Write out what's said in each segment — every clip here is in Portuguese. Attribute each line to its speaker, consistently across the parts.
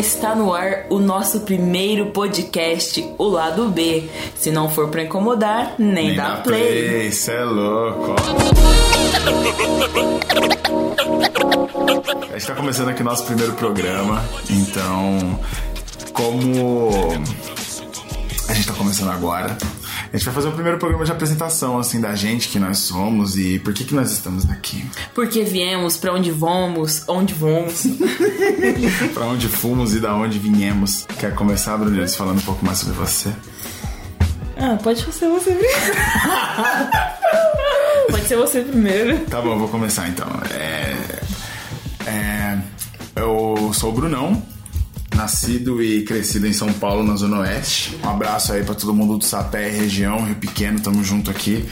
Speaker 1: está no ar o nosso primeiro podcast, o lado B. Se não for pra incomodar, nem,
Speaker 2: Nem
Speaker 1: dá
Speaker 2: dá
Speaker 1: play.
Speaker 2: Isso é louco. A gente tá começando aqui nosso primeiro programa, então, como a gente tá começando agora, a gente vai fazer o primeiro programa de apresentação, assim, da gente, que nós somos e por que que nós estamos aqui.
Speaker 1: Porque viemos, pra onde vamos, onde vamos.
Speaker 2: Pra onde fomos e da onde viemos. Quer começar, Brunildes, falando um pouco mais sobre você?
Speaker 1: ah, pode ser você primeiro. pode ser você primeiro.
Speaker 2: Tá bom, vou começar então. É, é, eu sou o Brunão, nascido e crescido em São Paulo, na Zona Oeste. Um abraço aí pra todo mundo do Sapé, região, Rio Pequeno, tamo junto aqui.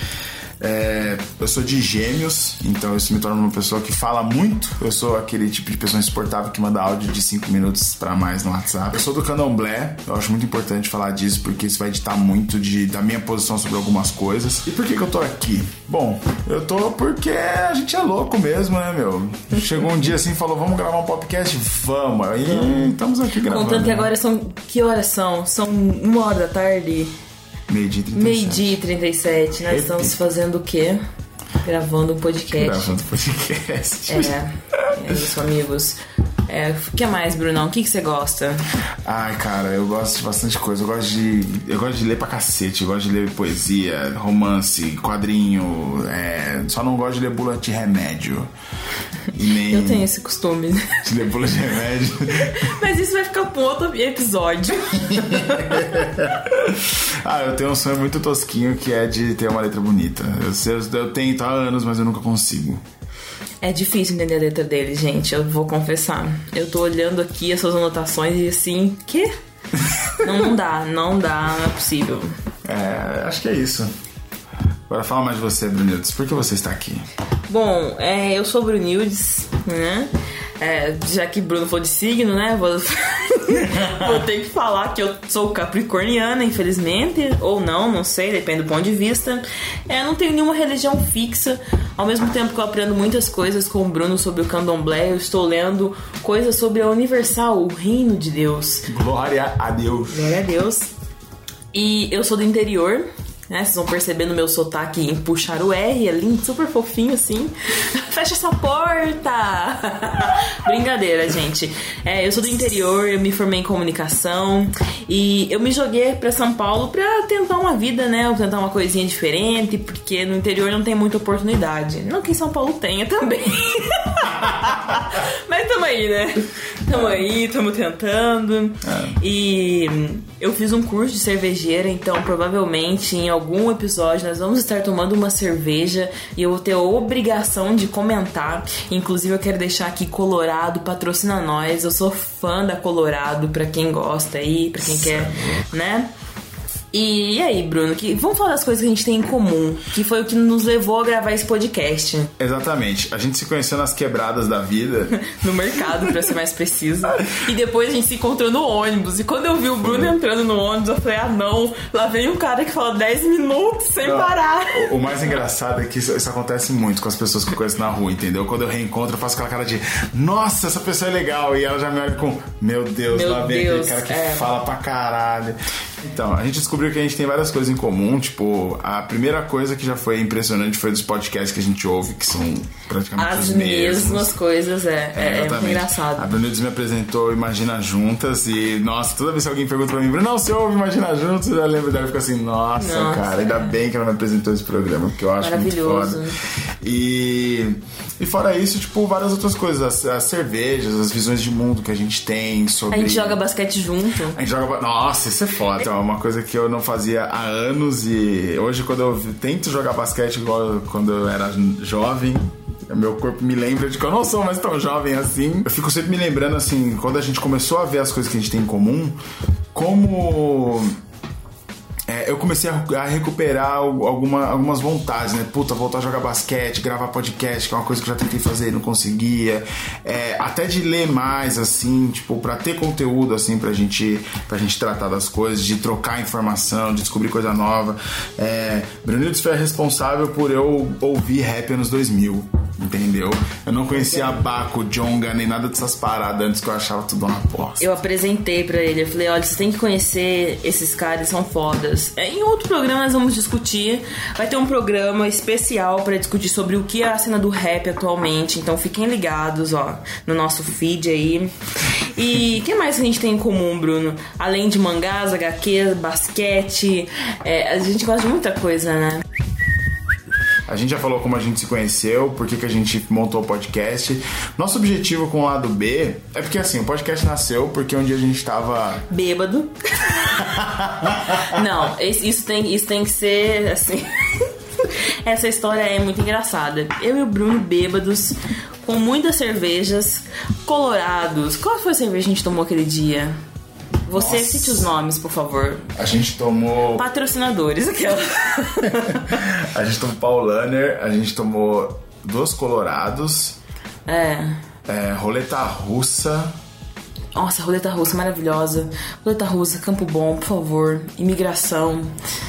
Speaker 2: É, eu sou de gêmeos, então isso me torna uma pessoa que fala muito. Eu sou aquele tipo de pessoa insuportável que manda áudio de 5 minutos pra mais no WhatsApp. Eu sou do candomblé, eu acho muito importante falar disso porque isso vai ditar muito de, da minha posição sobre algumas coisas. E por que, que eu tô aqui? Bom, eu tô porque a gente é louco mesmo, né, meu? Chegou um dia assim e falou: vamos gravar um podcast? Vamos. Aí estamos aqui gravando.
Speaker 1: Contando que
Speaker 2: né?
Speaker 1: agora são. Que horas são? São uma hora da tarde?
Speaker 2: Meio-dia e 37.
Speaker 1: Meio-dia e 37. Nós estamos fazendo o quê? Gravando um podcast.
Speaker 2: Gravando podcast.
Speaker 1: É, é isso, amigos. É, o que mais, Brunão? O que, que você gosta?
Speaker 2: Ai, cara, eu gosto de bastante coisa. Eu gosto de. Eu gosto de ler pra cacete. Eu gosto de ler poesia, romance, quadrinho. é, Só não gosto de ler bula de remédio. Nem
Speaker 1: Eu tenho esse costume.
Speaker 2: de ler bula de remédio.
Speaker 1: Mas isso vai ficar pra outro episódio.
Speaker 2: ah, eu tenho um sonho muito tosquinho que é de ter uma letra bonita. Eu, sei- eu tento há anos, mas eu nunca consigo.
Speaker 1: É difícil entender a letra dele, gente. Eu vou confessar. Eu tô olhando aqui as suas anotações e assim, quê? Não, não dá, não dá, não é possível.
Speaker 2: É, acho que é isso. Agora fala mais de você, Brunildes. Por que você está aqui?
Speaker 1: Bom, é, eu sou Brunildes, né? É, já que Bruno falou de signo, né? Vou, vou ter que falar que eu sou capricorniana, infelizmente, ou não, não sei, depende do ponto de vista. É, não tenho nenhuma religião fixa. Ao mesmo tempo que eu aprendo muitas coisas com o Bruno sobre o candomblé, eu estou lendo coisas sobre a Universal, o reino de Deus.
Speaker 2: Glória a Deus.
Speaker 1: Glória a Deus. E eu sou do interior, né? Vocês vão perceber no meu sotaque em puxar o R, é lindo, super fofinho assim. Fecha essa porta! Brincadeira, gente. É, eu sou do interior, eu me formei em comunicação e eu me joguei pra São Paulo pra tentar uma vida, né? Tentar uma coisinha diferente, porque no interior não tem muita oportunidade. Não que em São Paulo tenha também. Mas tamo aí, né? Tamo aí, tamo tentando. E eu fiz um curso de cervejeira, então provavelmente em algum episódio nós vamos estar tomando uma cerveja e eu vou ter a obrigação de comentar. Inclusive eu quero deixar aqui Colorado patrocina nós. Eu sou fã da Colorado pra quem gosta aí, pra quem quer, né? E, aí, Bruno, que, vamos falar das coisas que a gente tem em comum, que foi o que nos levou a gravar esse podcast
Speaker 2: Exatamente. A gente se conheceu nas quebradas da vida.
Speaker 1: no mercado, pra ser mais preciso. E depois a gente se encontrou no ônibus. E quando eu vi o Bruno entrando no ônibus, eu falei: ah, não, lá vem um cara que fala 10 minutos sem
Speaker 2: Não,
Speaker 1: parar.
Speaker 2: O, o mais engraçado é que isso, isso acontece muito com as pessoas que eu conheço na rua, entendeu? Quando eu reencontro, eu faço aquela cara de Nossa, essa pessoa é legal. E ela já me olha com Meu Deus,
Speaker 1: Meu
Speaker 2: lá vem aquele cara que
Speaker 1: é.
Speaker 2: fala pra caralho. Então, a gente descobriu que a gente tem várias coisas em comum. Tipo, a primeira coisa que já foi impressionante foi dos podcasts que a gente ouve, que são praticamente
Speaker 1: As
Speaker 2: os mesmos.
Speaker 1: mesmas coisas, é. É, é muito
Speaker 2: exatamente.
Speaker 1: engraçado.
Speaker 2: A Brunildes me apresentou Imagina Juntas e, nossa, toda vez que alguém pergunta pra mim, Bruno, você ouve Imagina Juntas, eu lembro dela e fico assim, nossa,
Speaker 1: Nossa.
Speaker 2: cara, ainda bem que ela me apresentou esse programa, porque eu acho muito
Speaker 1: Maravilhoso.
Speaker 2: foda. E, e fora isso, tipo, várias outras coisas, as, as cervejas, as visões de mundo que a gente tem
Speaker 1: A
Speaker 2: sobre...
Speaker 1: gente joga basquete junto.
Speaker 2: A gente joga. Nossa, isso é foda. Então, é uma coisa que eu não fazia há anos e hoje, quando eu tento jogar basquete igual quando eu era jovem. Meu corpo me lembra de que eu não sou mais tão jovem assim. Eu fico sempre me lembrando, assim, quando a gente começou a ver as coisas que a gente tem em comum, como é, eu comecei a, a recuperar al- alguma, algumas vontades, né? Puta, voltar a jogar basquete, gravar podcast, que é uma coisa que eu já tentei fazer e não conseguia. É, até de ler mais, assim, tipo, pra ter conteúdo, assim, pra gente, pra gente tratar das coisas, de trocar informação, de descobrir coisa nova. É, Brunildes foi responsável por eu ouvir rap anos 2000, entendeu? Eu não conhecia a Baco, Jonga, nem nada dessas paradas antes que eu achava tudo uma bosta.
Speaker 1: Eu apresentei para ele, eu falei, olha, você tem que conhecer esses caras, são fodas. É, em outro programa nós vamos discutir, vai ter um programa especial para discutir sobre o que é a cena do rap atualmente, então fiquem ligados, ó, no nosso feed aí. E o que mais a gente tem em comum, Bruno? Além de mangás, HQ, basquete, é, a gente gosta de muita coisa, né?
Speaker 2: A gente já falou como a gente se conheceu, por que, que a gente montou o podcast. Nosso objetivo com o lado B é porque assim, o podcast nasceu porque um dia a gente tava.
Speaker 1: Bêbado. Não, isso tem, isso tem que ser assim. Essa história é muito engraçada. Eu e o Bruno bêbados, com muitas cervejas, colorados. Qual foi a cerveja que a gente tomou aquele dia? Você Nossa. cite os nomes, por favor.
Speaker 2: A gente tomou.
Speaker 1: Patrocinadores, aquela.
Speaker 2: a gente tomou Paulaner, a gente tomou Dos Colorados.
Speaker 1: É.
Speaker 2: é roleta russa.
Speaker 1: Nossa, roleta russa maravilhosa. Roleta russa, Campo Bom, por favor. Imigração.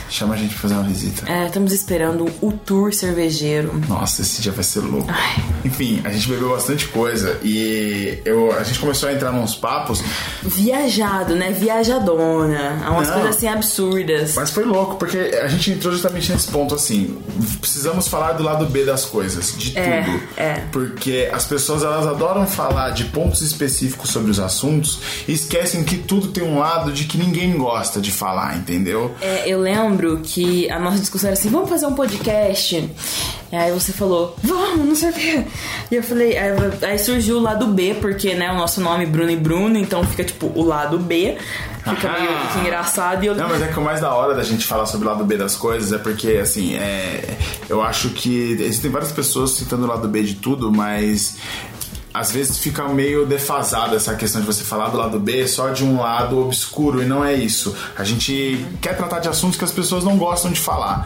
Speaker 2: Chama a gente pra fazer uma visita.
Speaker 1: É, estamos esperando o tour cervejeiro.
Speaker 2: Nossa, esse dia vai ser louco. Ai. Enfim, a gente bebeu bastante coisa e eu, a gente começou a entrar nos papos.
Speaker 1: Viajado, né? Viajadona. Umas Não, coisas assim absurdas.
Speaker 2: Mas foi louco, porque a gente entrou justamente nesse ponto assim. Precisamos falar do lado B das coisas, de
Speaker 1: é,
Speaker 2: tudo.
Speaker 1: É.
Speaker 2: Porque as pessoas elas adoram falar de pontos específicos sobre os assuntos e esquecem que tudo tem um lado de que ninguém gosta de falar, entendeu?
Speaker 1: É, eu lembro lembro que a nossa discussão era assim: vamos fazer um podcast. E aí você falou, vamos, não sei o quê. E eu falei, aí, aí, surgiu o lado B, porque, né, o nosso nome é Bruno e Bruno, então fica tipo o lado B. Fica meio que engraçado. E eu...
Speaker 2: Não, mas é que o mais da hora da gente falar sobre o lado B das coisas é porque, assim, é, eu acho que existem várias pessoas citando o lado B de tudo, mas às vezes fica meio defasado essa questão de você falar do lado B só de um lado obscuro e não é isso. A gente quer tratar de assuntos que as pessoas não gostam de falar.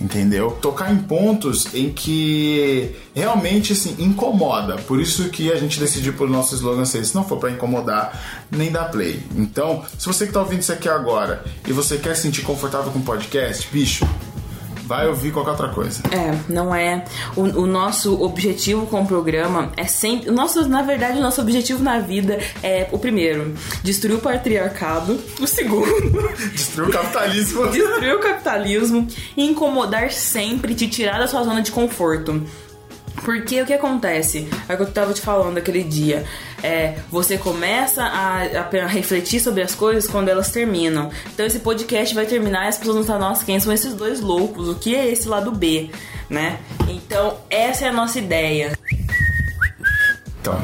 Speaker 2: Entendeu? Tocar em pontos em que realmente assim incomoda. Por isso que a gente decidiu por nosso slogan ser: se não for para incomodar, nem dá play. Então, se você que tá ouvindo isso aqui agora e você quer se sentir confortável com o podcast, bicho, vai ouvir qualquer outra coisa.
Speaker 1: É, não é. O, o, nosso objetivo com o programa é sempre. O nosso, na verdade, o nosso objetivo na vida é o primeiro, destruir o patriarcado. O segundo,
Speaker 2: destruir o capitalismo.
Speaker 1: destruir o capitalismo e incomodar sempre, te tirar da sua zona de conforto. Porque o que acontece? É o que eu tava te falando aquele dia. É, você começa a, a, refletir sobre as coisas quando elas terminam. Então esse podcast vai terminar e as pessoas vão estar, nossa, quem são esses dois loucos? O que é esse lado B? Né? Então, essa é a nossa ideia.
Speaker 2: Então,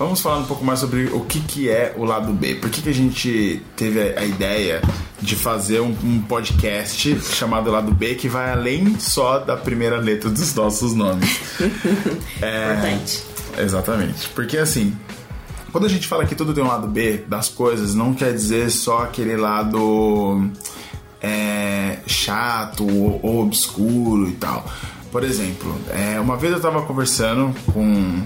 Speaker 2: vamos falar um pouco mais sobre o que, que é o lado B. Por que, que a gente teve a ideia de fazer um, um, podcast chamado Lado B que vai além só da primeira letra dos nossos nomes.
Speaker 1: é, Importante.
Speaker 2: Exatamente. Porque assim, quando a gente fala que tudo tem um lado B das coisas, não quer dizer só aquele lado é, chato ou, ou, obscuro e tal. Por exemplo, é, uma vez eu tava conversando com,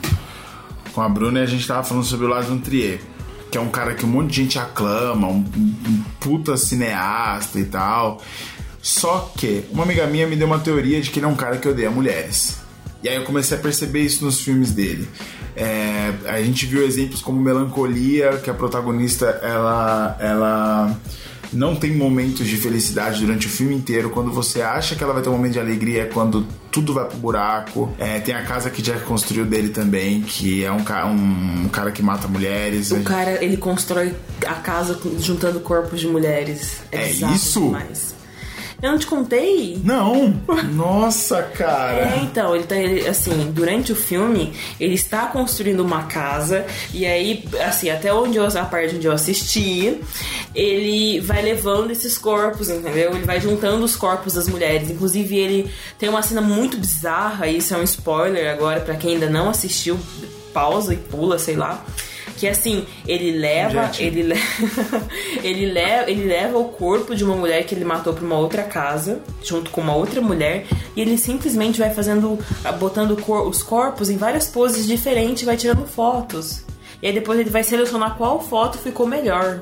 Speaker 2: com a Bruna e a gente tava falando sobre o Lars Trier que é um cara que um monte de gente aclama, um, um puta cineasta e tal. Só que uma amiga minha me deu uma teoria de que ele é um cara que odeia mulheres. E aí eu comecei a perceber isso nos filmes dele. É, a gente viu exemplos como Melancolia, que a protagonista ela, ela não tem momentos de felicidade durante o filme inteiro. Quando você acha que ela vai ter um momento de alegria é quando tudo vai pro buraco. É, tem a casa que Jack construiu dele também, que é um, um, um cara que mata mulheres.
Speaker 1: O cara, ele constrói a casa juntando corpos de mulheres.
Speaker 2: É, é isso?
Speaker 1: Demais. Eu não te contei?
Speaker 2: Não! Nossa, cara!
Speaker 1: É, então, ele tá, ele, assim, durante o filme, ele está construindo uma casa, e aí, assim, até onde eu, a parte onde eu assisti, ele vai levando esses corpos, entendeu? Ele vai juntando os corpos das mulheres. Inclusive, ele tem uma cena muito bizarra, isso é um spoiler agora para quem ainda não assistiu, pausa e pula, sei lá que assim, ele leva, ele, le... ele leva, ele leva o corpo de uma mulher que ele matou para uma outra casa, junto com uma outra mulher, e ele simplesmente vai fazendo, botando os corpos em várias poses diferentes, vai tirando fotos. E aí depois ele vai selecionar qual foto ficou melhor.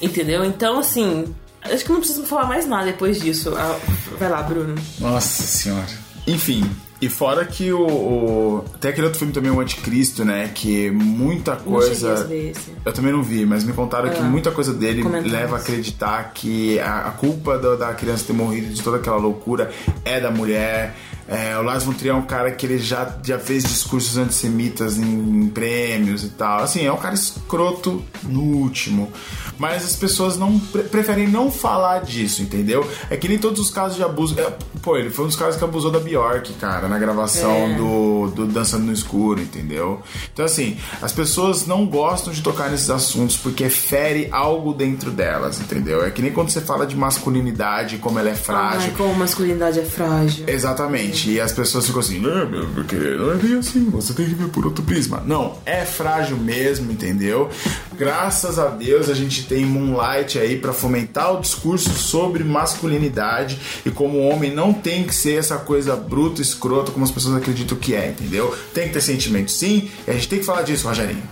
Speaker 1: Entendeu? Então, assim, acho que não preciso falar mais nada depois disso. Ah, vai lá, Bruno.
Speaker 2: Nossa senhora. Enfim, E fora que o, o, Tem aquele outro filme também, o Anticristo, né? Que muita coisa. Eu também não vi, mas me contaram que ah, muita coisa dele leva a acreditar que a, a culpa do, da criança ter morrido de toda aquela loucura é da mulher. É, o Lars von Trier é um cara que ele já, já fez discursos antissemitas em, em prêmios e tal. Assim, é um cara escroto no último. Mas as pessoas não pre preferem não falar disso, entendeu? É que nem todos os casos de abuso. É, pô, ele foi um dos casos que abusou da Bjork, cara, na gravação é. do, do Dançando no Escuro, entendeu? Então, assim, as pessoas não gostam de tocar nesses assuntos porque fere algo dentro delas, entendeu? É que nem quando você fala de masculinidade, como ela é frágil. Ai,
Speaker 1: como masculinidade é frágil.
Speaker 2: Exatamente. E as pessoas ficam assim, não, meu, porque não é bem assim, você tem que ver por outro prisma. Não, é frágil mesmo, entendeu? Graças a Deus a gente tem Moonlight aí para fomentar o discurso sobre masculinidade e como o homem não tem que ser essa coisa bruta, escrota como as pessoas acreditam que é, entendeu? Tem que ter sentimento sim, e a gente tem que falar disso, Rogerinho.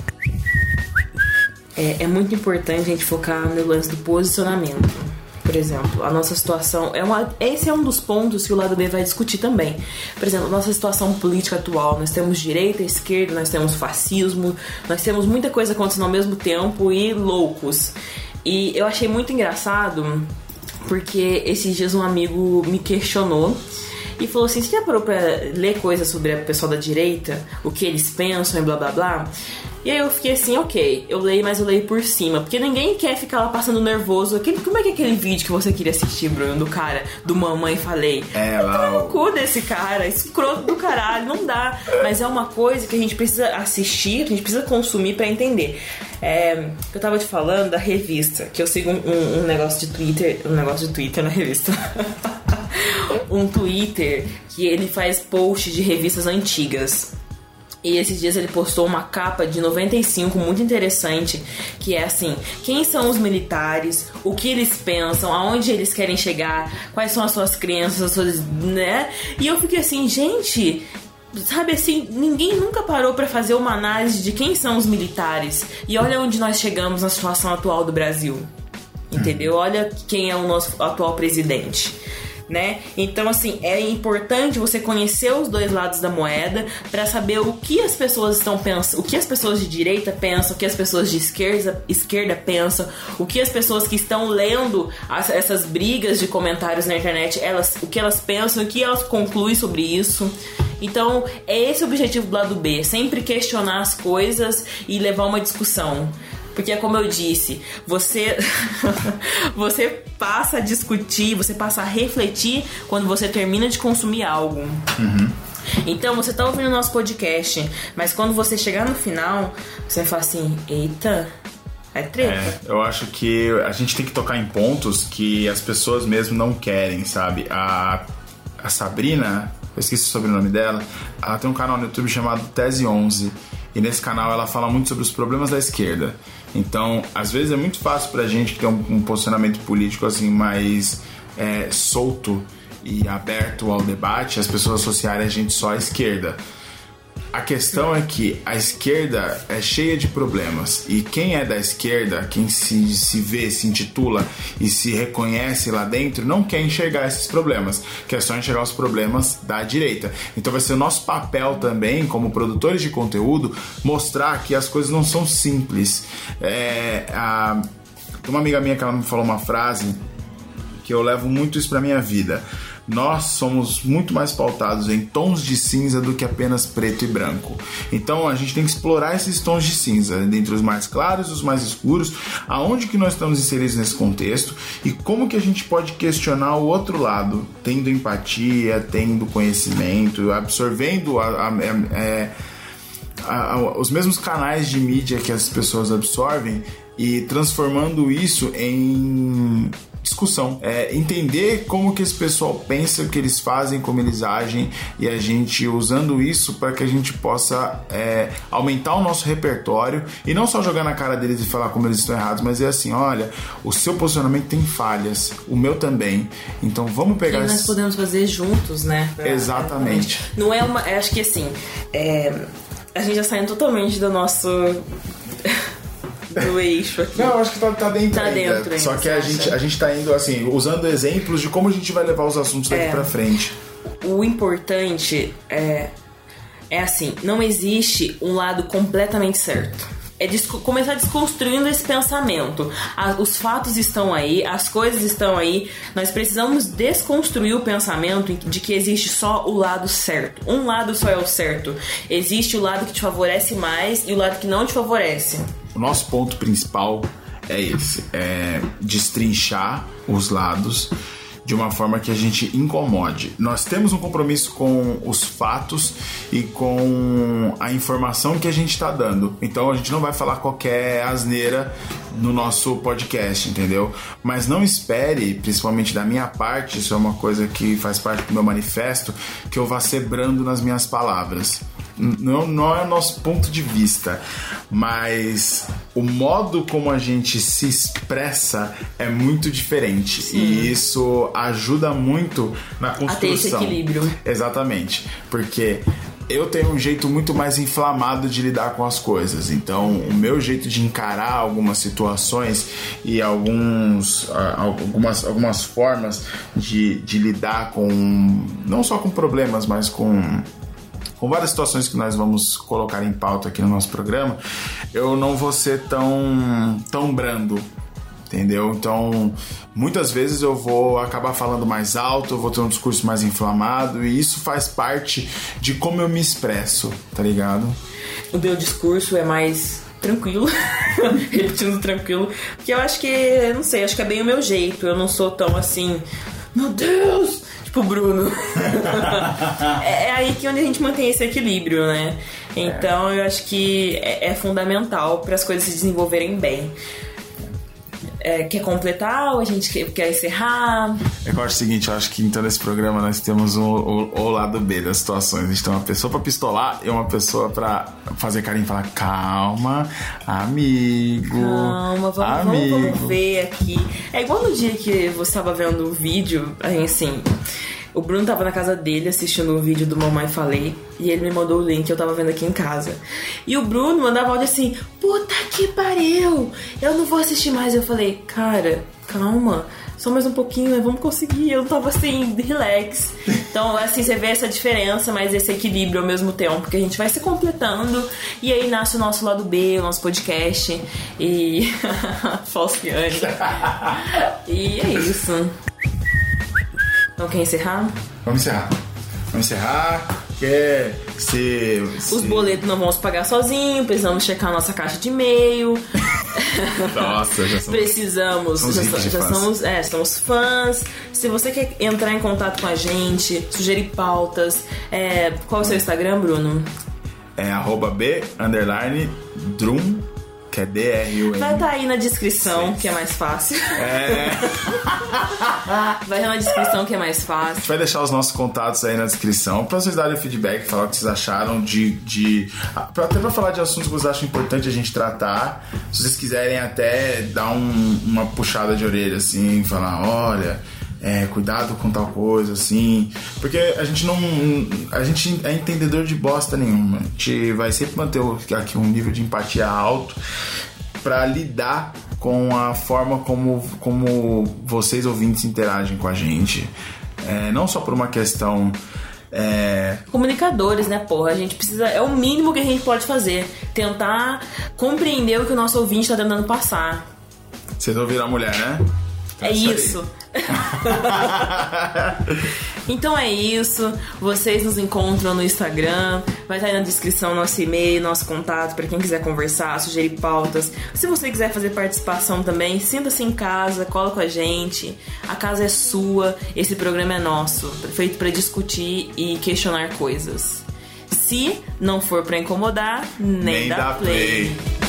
Speaker 1: É, é muito importante a gente focar no lance do posicionamento por exemplo, a nossa situação é uma. Esse é um dos pontos que o lado B vai discutir também. Por exemplo, a nossa situação política atual. Nós temos direita, esquerda, nós temos fascismo, nós temos muita coisa acontecendo ao mesmo tempo e loucos. E eu achei muito engraçado porque esses dias um amigo me questionou e falou assim: Você já parou pra ler coisas sobre o pessoal da direita? O que eles pensam e blá blá blá? E aí eu fiquei assim, ok, eu leio, mas eu leio por cima. Porque ninguém quer ficar lá passando nervoso. Aquele, como é que é aquele vídeo que você queria assistir, Bruno, do cara, do mamãe falei? É, lá. no cu desse cara, escroto do caralho, não dá. Mas é uma coisa que a gente precisa assistir, que a gente precisa consumir para entender. É, eu tava te falando da revista, que eu sigo um, um negócio de Twitter, um negócio de Twitter na revista. um Twitter que ele faz post de revistas antigas. E esses dias ele postou uma capa de 95 muito interessante, que é assim: quem são os militares, o que eles pensam, aonde eles querem chegar, quais são as suas crenças, as suas, né? E eu fiquei assim, gente, sabe assim, ninguém nunca parou para fazer uma análise de quem são os militares. E olha onde nós chegamos na situação atual do Brasil. Entendeu? Olha quem é o nosso atual presidente né? Então, assim, é importante você conhecer os dois lados da moeda para saber o que as pessoas estão pensando, o que as pessoas de direita pensam, o que as pessoas de esquerda, esquerda pensam, o que as pessoas que estão lendo as, essas brigas de comentários na internet, elas, o que elas pensam, o que elas concluem sobre isso. Então, é esse o objetivo do lado B, sempre questionar as coisas e levar uma discussão. Porque, como eu disse, você, você passa a discutir, você passa a refletir quando você termina de consumir algo. Uhum. Então, você tá ouvindo o nosso podcast, mas quando você chegar no final, você fala assim: eita. É treta. É,
Speaker 2: eu acho que a gente tem que tocar em pontos que as pessoas mesmo não querem, sabe? A, a Sabrina, eu esqueci o sobrenome dela, ela tem um canal no YouTube chamado Tese 11. E nesse canal ela fala muito sobre os problemas da esquerda. Então, às vezes é muito fácil pra gente que tem um, um posicionamento político assim mais é, solto e aberto ao debate, as pessoas associarem a gente só à esquerda. A questão é que a esquerda é cheia de problemas e quem é da esquerda, quem se, se vê, se intitula e se reconhece lá dentro, não quer enxergar esses problemas, quer só enxergar os problemas da direita. Então vai ser o nosso papel também, como produtores de conteúdo, mostrar que as coisas não são simples. É, a, uma amiga minha que ela me falou uma frase que eu levo muito isso para minha vida nós somos muito mais pautados em tons de cinza do que apenas preto e branco. Então a gente tem que explorar esses tons de cinza, dentre os mais claros e os mais escuros, aonde que nós estamos inseridos nesse contexto e como que a gente pode questionar o outro lado, tendo empatia, tendo conhecimento, absorvendo a, a, a, é, a, os mesmos canais de mídia que as pessoas absorvem e transformando isso em discussão. É, entender como que esse pessoal pensa, o que eles fazem, como eles agem e a gente usando isso para que a gente possa é, aumentar o nosso repertório e não só jogar na cara deles e falar como eles estão errados, mas é assim, olha, o seu posicionamento tem falhas, o meu também. Então vamos pegar.
Speaker 1: E nós podemos fazer juntos, né?
Speaker 2: Pra, Exatamente.
Speaker 1: Não é uma, acho que assim, é, a gente já saindo totalmente do nosso do eixo aqui.
Speaker 2: Não, acho que tá, tá dentro. Tá ainda. dentro. Ainda, Só que a gente, a gente tá indo assim, usando exemplos de como a gente vai levar os assuntos daqui é. pra frente.
Speaker 1: o importante é, é assim: não existe um lado completamente certo é começar desconstruindo esse pensamento. os fatos estão aí, as coisas estão aí. Nós precisamos desconstruir o pensamento de que existe só o lado certo. Um lado só é o certo. Existe o lado que te favorece mais e o lado que não te favorece.
Speaker 2: O nosso ponto principal é esse: é destrinchar os lados de uma forma que a gente incomode. Nós temos um compromisso com os fatos e com a informação que a gente está dando. Então a gente não vai falar qualquer asneira no nosso podcast, entendeu? Mas não espere, principalmente da minha parte, isso é uma coisa que faz parte do meu manifesto, que eu vá ser brando nas minhas palavras não, não é o nosso ponto de vista, mas o modo como a gente se expressa é muito diferente Sim. e isso ajuda muito na construção. A ter esse
Speaker 1: equilíbrio.
Speaker 2: Exatamente, porque eu tenho um jeito muito mais inflamado de lidar com as coisas. Então, o meu jeito de encarar algumas situações e alguns, algumas, algumas formas de, de lidar com, não só com problemas, mas com com várias situações que nós vamos colocar em pauta aqui no nosso programa, eu não vou ser tão, tão brando entendeu? Então, muitas vezes eu vou acabar falando mais alto, eu vou ter um discurso mais inflamado e isso faz parte de como eu me expresso, tá ligado?
Speaker 1: O meu discurso é mais tranquilo, repetindo tranquilo, porque eu acho que, não sei, acho que é bem o meu jeito, eu não sou tão assim, meu Deus, tipo Bruno. é, é, aí que onde a gente mantém esse equilíbrio, né? Então eu acho que é, é fundamental para as coisas se desenvolverem bem. É, quer completar ou a gente quer, quer encerrar?
Speaker 2: Eu acho o seguinte, eu acho que então nesse programa nós temos o, o, o lado B das situações. A gente tem uma pessoa para pistolar e uma pessoa para fazer carinho e falar calma, amigo.
Speaker 1: Calma, vamos, amigo. Vamos, vamos ver aqui. É igual no dia que você estava vendo o vídeo, assim o Bruno tava na casa dele assistindo um vídeo do Mamãe Falei e ele me mandou o link, eu tava vendo aqui em casa. E o Bruno mandava áudio assim: Puta que pariu! Eu não vou assistir mais. Eu falei: Cara, calma, só mais um pouquinho, vamos conseguir. Eu tava assim, relax. Então, assim, você vê essa diferença, mas esse equilíbrio ao mesmo tempo, porque a gente vai se completando e aí nasce o nosso lado B, o nosso podcast e. Falciane. e é isso. Então quer encerrar?
Speaker 2: Vamos encerrar. Vamos encerrar. Quer se,
Speaker 1: se... Os boletos não vamos pagar sozinho, precisamos checar nossa caixa de e-mail.
Speaker 2: Nossa, já somos,
Speaker 1: Precisamos, somos já, já somos, é, somos fãs. Se você quer entrar em contato com a gente, sugerir pautas, é, qual é o seu Instagram, Bruno?
Speaker 2: É arroba B underline Drum que é D-R-U-M.
Speaker 1: Vai estar tá aí na descrição, que é mais fácil. É. vai estar na descrição, que é mais fácil. A
Speaker 2: gente vai deixar os nossos contatos aí na descrição pra vocês darem feedback, falar o que vocês acharam de. de até pra falar de assuntos que vocês acham importante a gente tratar. Se vocês quiserem até dar um, uma puxada de orelha, assim, falar: olha é, cuidado com tal coisa, assim. Porque a gente não. A gente é entendedor de bosta nenhuma. A gente vai sempre manter aqui um nível de empatia alto para lidar com a forma como, como vocês ouvintes interagem com a gente. É, não só por uma questão. É...
Speaker 1: Comunicadores, né, porra? A gente precisa. É o mínimo que a gente pode fazer. Tentar compreender o que o nosso ouvinte está tentando passar.
Speaker 2: Vocês ouviram a mulher, né?
Speaker 1: é isso. então é isso. Vocês nos encontram no Instagram. Vai estar aí na descrição nosso e-mail, nosso contato para quem quiser conversar, sugerir pautas. Se você quiser fazer participação também, sinta-se em casa, cola com a gente. A casa é sua, esse programa é nosso, feito para discutir e questionar coisas. Se não for para incomodar, nem, nem dá play. play.